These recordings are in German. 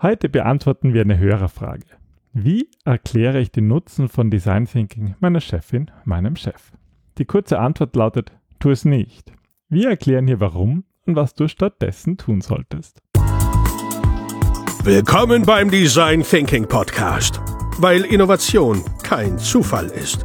Heute beantworten wir eine Hörerfrage. Wie erkläre ich den Nutzen von Design Thinking meiner Chefin, meinem Chef? Die kurze Antwort lautet, tu es nicht. Wir erklären hier warum und was du stattdessen tun solltest. Willkommen beim Design Thinking Podcast, weil Innovation kein Zufall ist.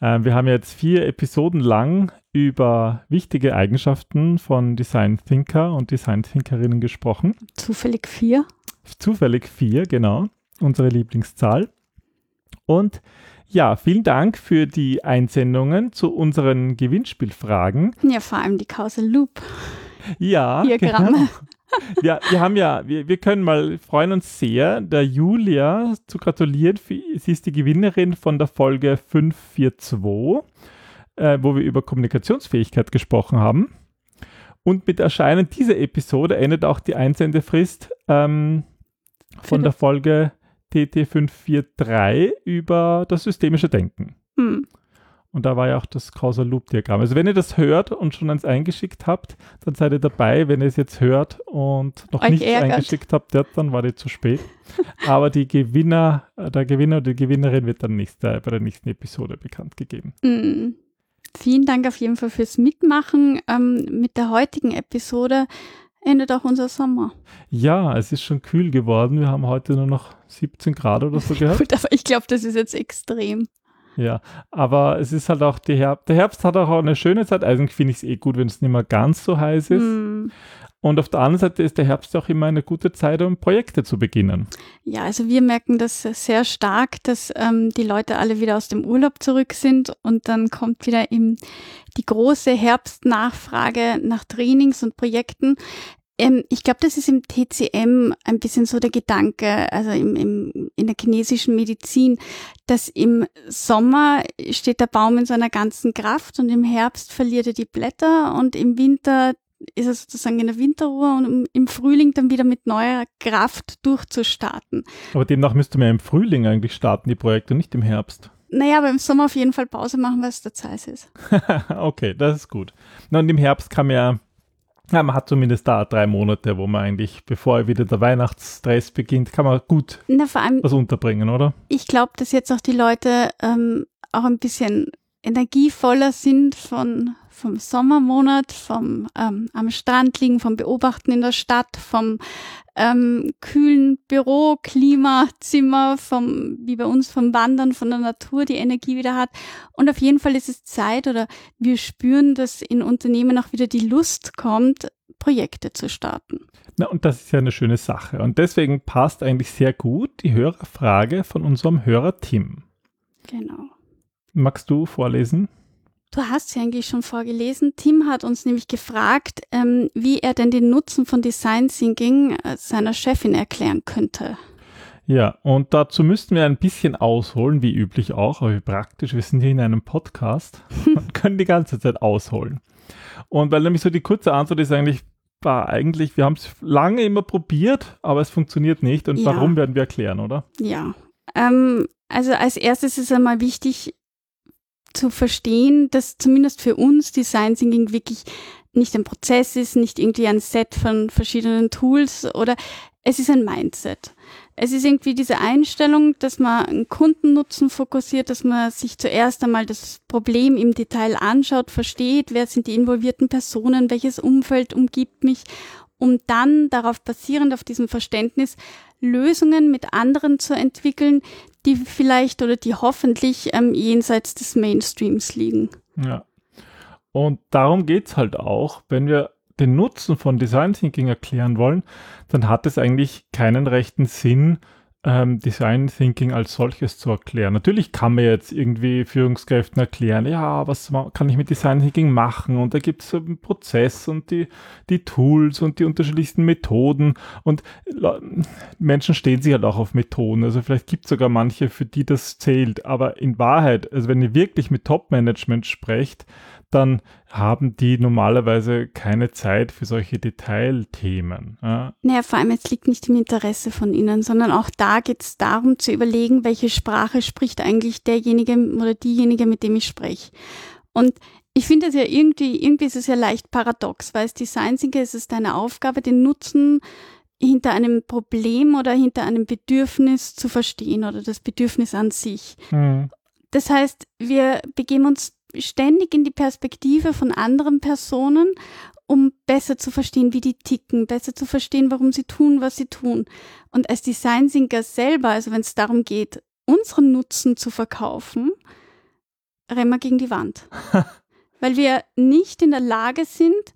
Äh, wir haben jetzt vier Episoden lang über wichtige Eigenschaften von Design Thinker und Design Thinkerinnen gesprochen. Zufällig vier. Zufällig vier, genau. Unsere Lieblingszahl. Und ja, vielen Dank für die Einsendungen zu unseren Gewinnspielfragen. Ja, vor allem die Causal Loop. Ja, Diagramme. Genau. Ja, wir haben ja, wir, wir können mal freuen uns sehr, der Julia zu gratulieren. Sie ist die Gewinnerin von der Folge 542 äh, wo wir über Kommunikationsfähigkeit gesprochen haben. Und mit Erscheinen dieser Episode endet auch die Einsendefrist ähm, von der Folge TT543 über das systemische Denken. Hm. Und da war ja auch das Causal Loop Diagramm. Also wenn ihr das hört und schon eins eingeschickt habt, dann seid ihr dabei. Wenn ihr es jetzt hört und noch Euch nichts ärgert. eingeschickt habt, dann war die zu spät. Aber die Gewinner, der Gewinner oder die Gewinnerin wird dann nächste, bei der nächsten Episode bekannt gegeben. Mm. Vielen Dank auf jeden Fall fürs Mitmachen. Ähm, mit der heutigen Episode endet auch unser Sommer. Ja, es ist schon kühl geworden. Wir haben heute nur noch 17 Grad oder so gehabt. Gut, aber ich glaube, das ist jetzt extrem. Ja, aber es ist halt auch der Herbst. Der Herbst hat auch eine schöne Zeit. Eigentlich finde ich es eh gut, wenn es nicht mehr ganz so heiß ist. Mm. Und auf der anderen Seite ist der Herbst auch immer eine gute Zeit, um Projekte zu beginnen. Ja, also wir merken das sehr stark, dass ähm, die Leute alle wieder aus dem Urlaub zurück sind und dann kommt wieder im, die große Herbstnachfrage nach Trainings und Projekten. Ähm, ich glaube, das ist im TCM ein bisschen so der Gedanke, also im, im, in der chinesischen Medizin, dass im Sommer steht der Baum in seiner ganzen Kraft und im Herbst verliert er die Blätter und im Winter ist er sozusagen in der Winterruhe und im Frühling dann wieder mit neuer Kraft durchzustarten. Aber demnach müsste man ja im Frühling eigentlich starten, die Projekte, nicht im Herbst. Naja, aber im Sommer auf jeden Fall Pause machen, weil es der Zeit ist. okay, das ist gut. Na, und im Herbst kann man ja, ja, man hat zumindest da drei Monate, wo man eigentlich, bevor wieder der Weihnachtsstress beginnt, kann man gut Na, allem, was unterbringen, oder? Ich glaube, dass jetzt auch die Leute ähm, auch ein bisschen energievoller sind von, vom Sommermonat, vom ähm, am Strand liegen, vom Beobachten in der Stadt, vom ähm, kühlen Büro, Klimazimmer, vom, wie bei uns, vom Wandern, von der Natur die Energie wieder hat. Und auf jeden Fall ist es Zeit oder wir spüren, dass in Unternehmen auch wieder die Lust kommt, Projekte zu starten. Na, und das ist ja eine schöne Sache. Und deswegen passt eigentlich sehr gut die Hörerfrage von unserem Hörer Tim. Genau. Magst du vorlesen? Du hast sie eigentlich schon vorgelesen. Tim hat uns nämlich gefragt, ähm, wie er denn den Nutzen von Design Thinking äh, seiner Chefin erklären könnte. Ja, und dazu müssten wir ein bisschen ausholen, wie üblich auch, aber wie praktisch. Wir sind hier in einem Podcast und können die ganze Zeit ausholen. Und weil nämlich so die kurze Antwort ist eigentlich, war eigentlich, wir haben es lange immer probiert, aber es funktioniert nicht. Und ja. warum werden wir erklären, oder? Ja. Ähm, also als erstes ist einmal wichtig, zu verstehen, dass zumindest für uns Design Thinking wirklich nicht ein Prozess ist, nicht irgendwie ein Set von verschiedenen Tools oder es ist ein Mindset. Es ist irgendwie diese Einstellung, dass man einen Kundennutzen fokussiert, dass man sich zuerst einmal das Problem im Detail anschaut, versteht, wer sind die involvierten Personen, welches Umfeld umgibt mich, um dann darauf basierend auf diesem Verständnis Lösungen mit anderen zu entwickeln, die vielleicht oder die hoffentlich ähm, jenseits des Mainstreams liegen. Ja. Und darum geht es halt auch, wenn wir den Nutzen von Design Thinking erklären wollen, dann hat es eigentlich keinen rechten Sinn, ähm, Design Thinking als solches zu erklären. Natürlich kann man jetzt irgendwie Führungskräften erklären, ja, was kann ich mit Design Thinking machen? Und da gibt es einen Prozess und die, die Tools und die unterschiedlichsten Methoden. Und Menschen stehen sich halt auch auf Methoden. Also vielleicht gibt es sogar manche, für die das zählt. Aber in Wahrheit, also wenn ihr wirklich mit Top-Management sprecht, dann haben die normalerweise keine Zeit für solche Detailthemen. Ja. Naja, vor allem es liegt nicht im Interesse von ihnen, sondern auch da geht es darum zu überlegen, welche Sprache spricht eigentlich derjenige oder diejenige, mit dem ich spreche. Und ich finde es ja irgendwie, irgendwie ist es ja leicht paradox, weil es Design Thinking ist es deine Aufgabe, den Nutzen hinter einem Problem oder hinter einem Bedürfnis zu verstehen oder das Bedürfnis an sich. Mhm. Das heißt, wir begeben uns ständig in die Perspektive von anderen Personen, um besser zu verstehen, wie die ticken, besser zu verstehen, warum sie tun, was sie tun. Und als Design Thinker selber, also wenn es darum geht, unseren Nutzen zu verkaufen, rennen wir gegen die Wand. Weil wir nicht in der Lage sind,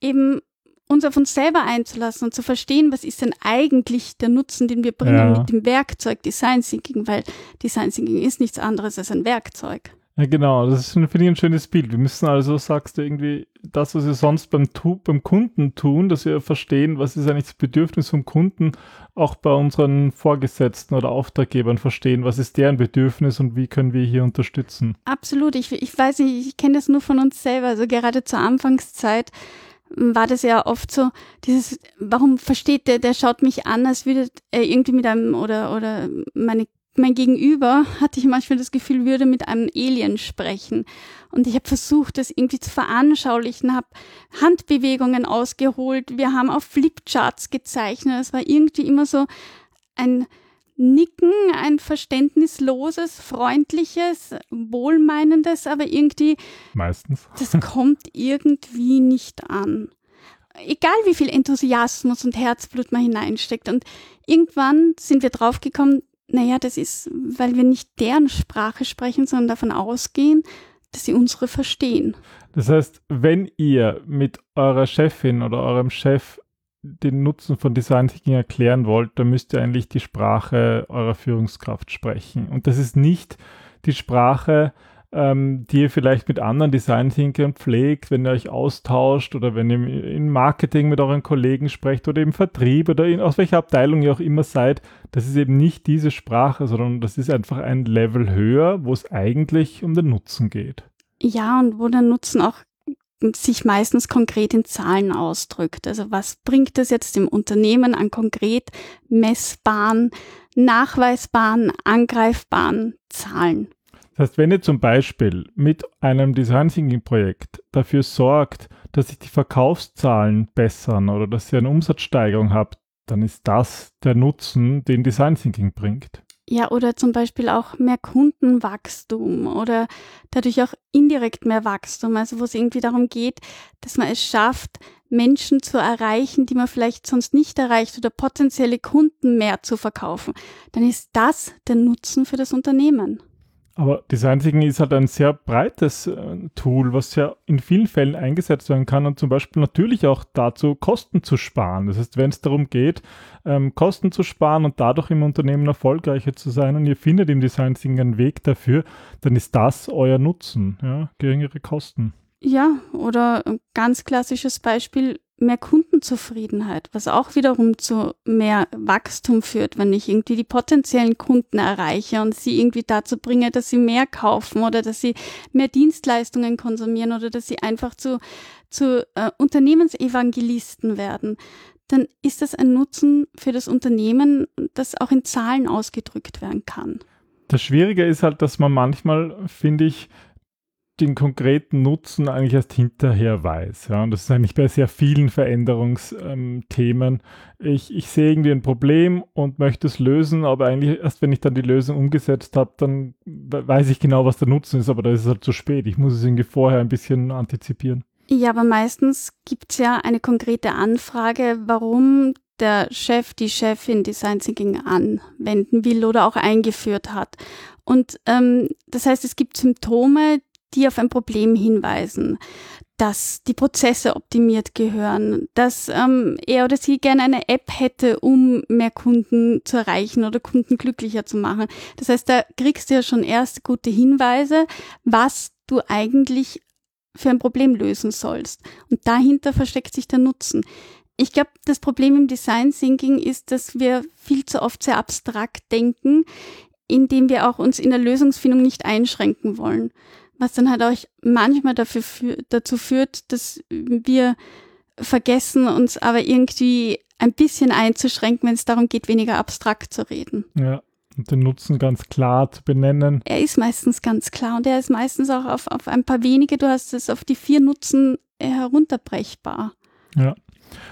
eben uns auf uns selber einzulassen und zu verstehen, was ist denn eigentlich der Nutzen, den wir bringen ja. mit dem Werkzeug Design Thinking, weil Design Thinking ist nichts anderes als ein Werkzeug. Ja, genau, das ist, finde ich, ein schönes Bild. Wir müssen also, sagst du, irgendwie das, was wir sonst beim, beim Kunden tun, dass wir verstehen, was ist eigentlich das Bedürfnis vom Kunden, auch bei unseren Vorgesetzten oder Auftraggebern verstehen, was ist deren Bedürfnis und wie können wir hier unterstützen. Absolut, ich, ich weiß nicht, ich kenne das nur von uns selber, also gerade zur Anfangszeit war das ja oft so, dieses, warum versteht der, der schaut mich an, als würde er irgendwie mit einem oder, oder meine mein Gegenüber, hatte ich manchmal das Gefühl, würde mit einem Alien sprechen. Und ich habe versucht, das irgendwie zu veranschaulichen, habe Handbewegungen ausgeholt, wir haben auf Flipcharts gezeichnet. Es war irgendwie immer so ein Nicken, ein verständnisloses, freundliches, wohlmeinendes, aber irgendwie. Meistens. Das kommt irgendwie nicht an. Egal wie viel Enthusiasmus und Herzblut man hineinsteckt. Und irgendwann sind wir draufgekommen, naja, das ist, weil wir nicht deren Sprache sprechen, sondern davon ausgehen, dass sie unsere verstehen. Das heißt, wenn ihr mit eurer Chefin oder eurem Chef den Nutzen von Design Thinking erklären wollt, dann müsst ihr eigentlich die Sprache eurer Führungskraft sprechen. Und das ist nicht die Sprache, ähm, die ihr vielleicht mit anderen Design Thinkern pflegt, wenn ihr euch austauscht oder wenn ihr im Marketing mit euren Kollegen sprecht oder im Vertrieb oder in, aus welcher Abteilung ihr auch immer seid, das ist eben nicht diese Sprache, sondern das ist einfach ein Level höher, wo es eigentlich um den Nutzen geht. Ja, und wo der Nutzen auch sich meistens konkret in Zahlen ausdrückt. Also was bringt das jetzt dem Unternehmen an konkret messbaren, nachweisbaren, angreifbaren Zahlen? Das heißt, wenn ihr zum Beispiel mit einem Design Thinking Projekt dafür sorgt, dass sich die Verkaufszahlen bessern oder dass ihr eine Umsatzsteigerung habt, dann ist das der Nutzen, den Design Thinking bringt. Ja, oder zum Beispiel auch mehr Kundenwachstum oder dadurch auch indirekt mehr Wachstum, also wo es irgendwie darum geht, dass man es schafft, Menschen zu erreichen, die man vielleicht sonst nicht erreicht oder potenzielle Kunden mehr zu verkaufen, dann ist das der Nutzen für das Unternehmen. Aber Design Thinking ist halt ein sehr breites äh, Tool, was ja in vielen Fällen eingesetzt werden kann und zum Beispiel natürlich auch dazu, Kosten zu sparen. Das heißt, wenn es darum geht, ähm, Kosten zu sparen und dadurch im Unternehmen erfolgreicher zu sein und ihr findet im Design Thinking einen Weg dafür, dann ist das euer Nutzen, ja, geringere Kosten. Ja, oder ein ganz klassisches Beispiel, mehr Kundenzufriedenheit, was auch wiederum zu mehr Wachstum führt, wenn ich irgendwie die potenziellen Kunden erreiche und sie irgendwie dazu bringe, dass sie mehr kaufen oder dass sie mehr Dienstleistungen konsumieren oder dass sie einfach zu, zu äh, Unternehmensevangelisten werden, dann ist das ein Nutzen für das Unternehmen, das auch in Zahlen ausgedrückt werden kann. Das Schwierige ist halt, dass man manchmal, finde ich, den konkreten Nutzen eigentlich erst hinterher weiß. Ja, und das ist eigentlich bei sehr vielen Veränderungsthemen. Ich, ich sehe irgendwie ein Problem und möchte es lösen, aber eigentlich erst wenn ich dann die Lösung umgesetzt habe, dann weiß ich genau, was der Nutzen ist, aber da ist es halt zu spät. Ich muss es irgendwie vorher ein bisschen antizipieren. Ja, aber meistens gibt es ja eine konkrete Anfrage, warum der Chef, die Chefin Design Thinking anwenden will oder auch eingeführt hat. Und ähm, das heißt, es gibt Symptome, die auf ein Problem hinweisen. dass die Prozesse optimiert gehören, dass ähm, er oder sie gerne eine App hätte, um mehr Kunden zu erreichen oder Kunden glücklicher zu machen. Das heißt, da kriegst du ja schon erste gute Hinweise, was du eigentlich für ein Problem lösen sollst. Und dahinter versteckt sich der Nutzen. Ich glaube, das Problem im Design Thinking ist, dass wir viel zu oft sehr abstrakt denken, indem wir auch uns in der Lösungsfindung nicht einschränken wollen was dann halt auch manchmal dafür für, dazu führt, dass wir vergessen, uns aber irgendwie ein bisschen einzuschränken, wenn es darum geht, weniger abstrakt zu reden. Ja, und den Nutzen ganz klar zu benennen. Er ist meistens ganz klar und er ist meistens auch auf, auf ein paar wenige, du hast es auf die vier Nutzen herunterbrechbar. Ja.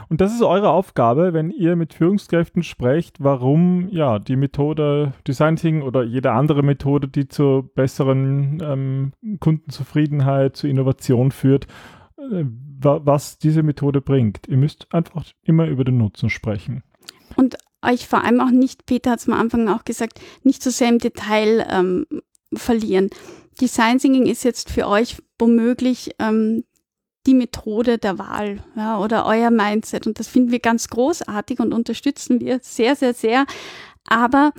Und das ist eure Aufgabe, wenn ihr mit Führungskräften sprecht, warum ja die Methode Design Thinking oder jede andere Methode, die zur besseren ähm, Kundenzufriedenheit, zur Innovation führt, äh, was diese Methode bringt. Ihr müsst einfach immer über den Nutzen sprechen. Und euch vor allem auch nicht, Peter hat es am Anfang auch gesagt, nicht so sehr im Detail ähm, verlieren. Design Thinking ist jetzt für euch womöglich ähm, die Methode der Wahl ja, oder euer Mindset. Und das finden wir ganz großartig und unterstützen wir sehr, sehr, sehr. Aber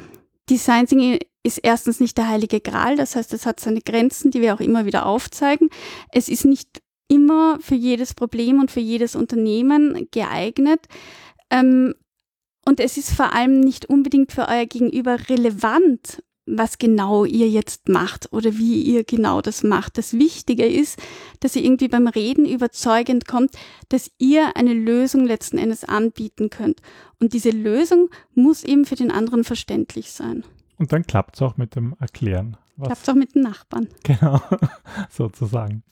Design Thinking ist erstens nicht der heilige Gral. Das heißt, es hat seine Grenzen, die wir auch immer wieder aufzeigen. Es ist nicht immer für jedes Problem und für jedes Unternehmen geeignet. Ähm, und es ist vor allem nicht unbedingt für euer Gegenüber relevant, was genau ihr jetzt macht oder wie ihr genau das macht. Das Wichtige ist, dass ihr irgendwie beim Reden überzeugend kommt, dass ihr eine Lösung letzten Endes anbieten könnt. Und diese Lösung muss eben für den anderen verständlich sein. Und dann klappt es auch mit dem Erklären. Klappt es auch mit den Nachbarn. Genau, sozusagen.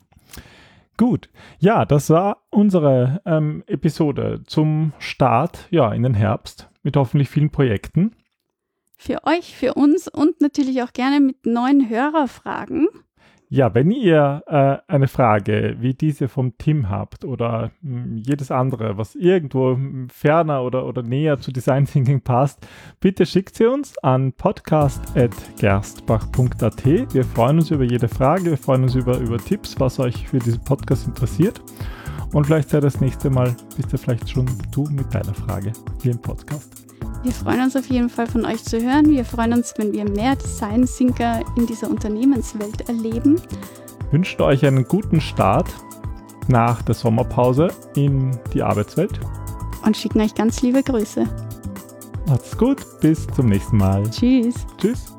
Gut, ja, das war unsere ähm, Episode zum Start ja, in den Herbst mit hoffentlich vielen Projekten für euch, für uns und natürlich auch gerne mit neuen Hörerfragen. Ja, wenn ihr äh, eine Frage wie diese vom Tim habt oder mh, hm, jedes andere, was irgendwo hm, ferner oder, oder näher zu Design Thinking passt, bitte schickt sie uns an podcast.gerstbach.at. Wir freuen uns über jede Frage, wir freuen uns über, über Tipps, was euch für diesen Podcast interessiert. Und vielleicht sei das nächste Mal, bist du vielleicht schon du mit deiner Frage hier im Podcast. Wir freuen uns auf jeden Fall von euch zu hören. Wir freuen uns, wenn wir mehr Design Thinker in dieser Unternehmenswelt erleben. Wünschen euch einen guten Start nach der Sommerpause in die Arbeitswelt. Und schicken euch ganz liebe Grüße. Macht's gut, bis zum nächsten Mal. Tschüss. Tschüss.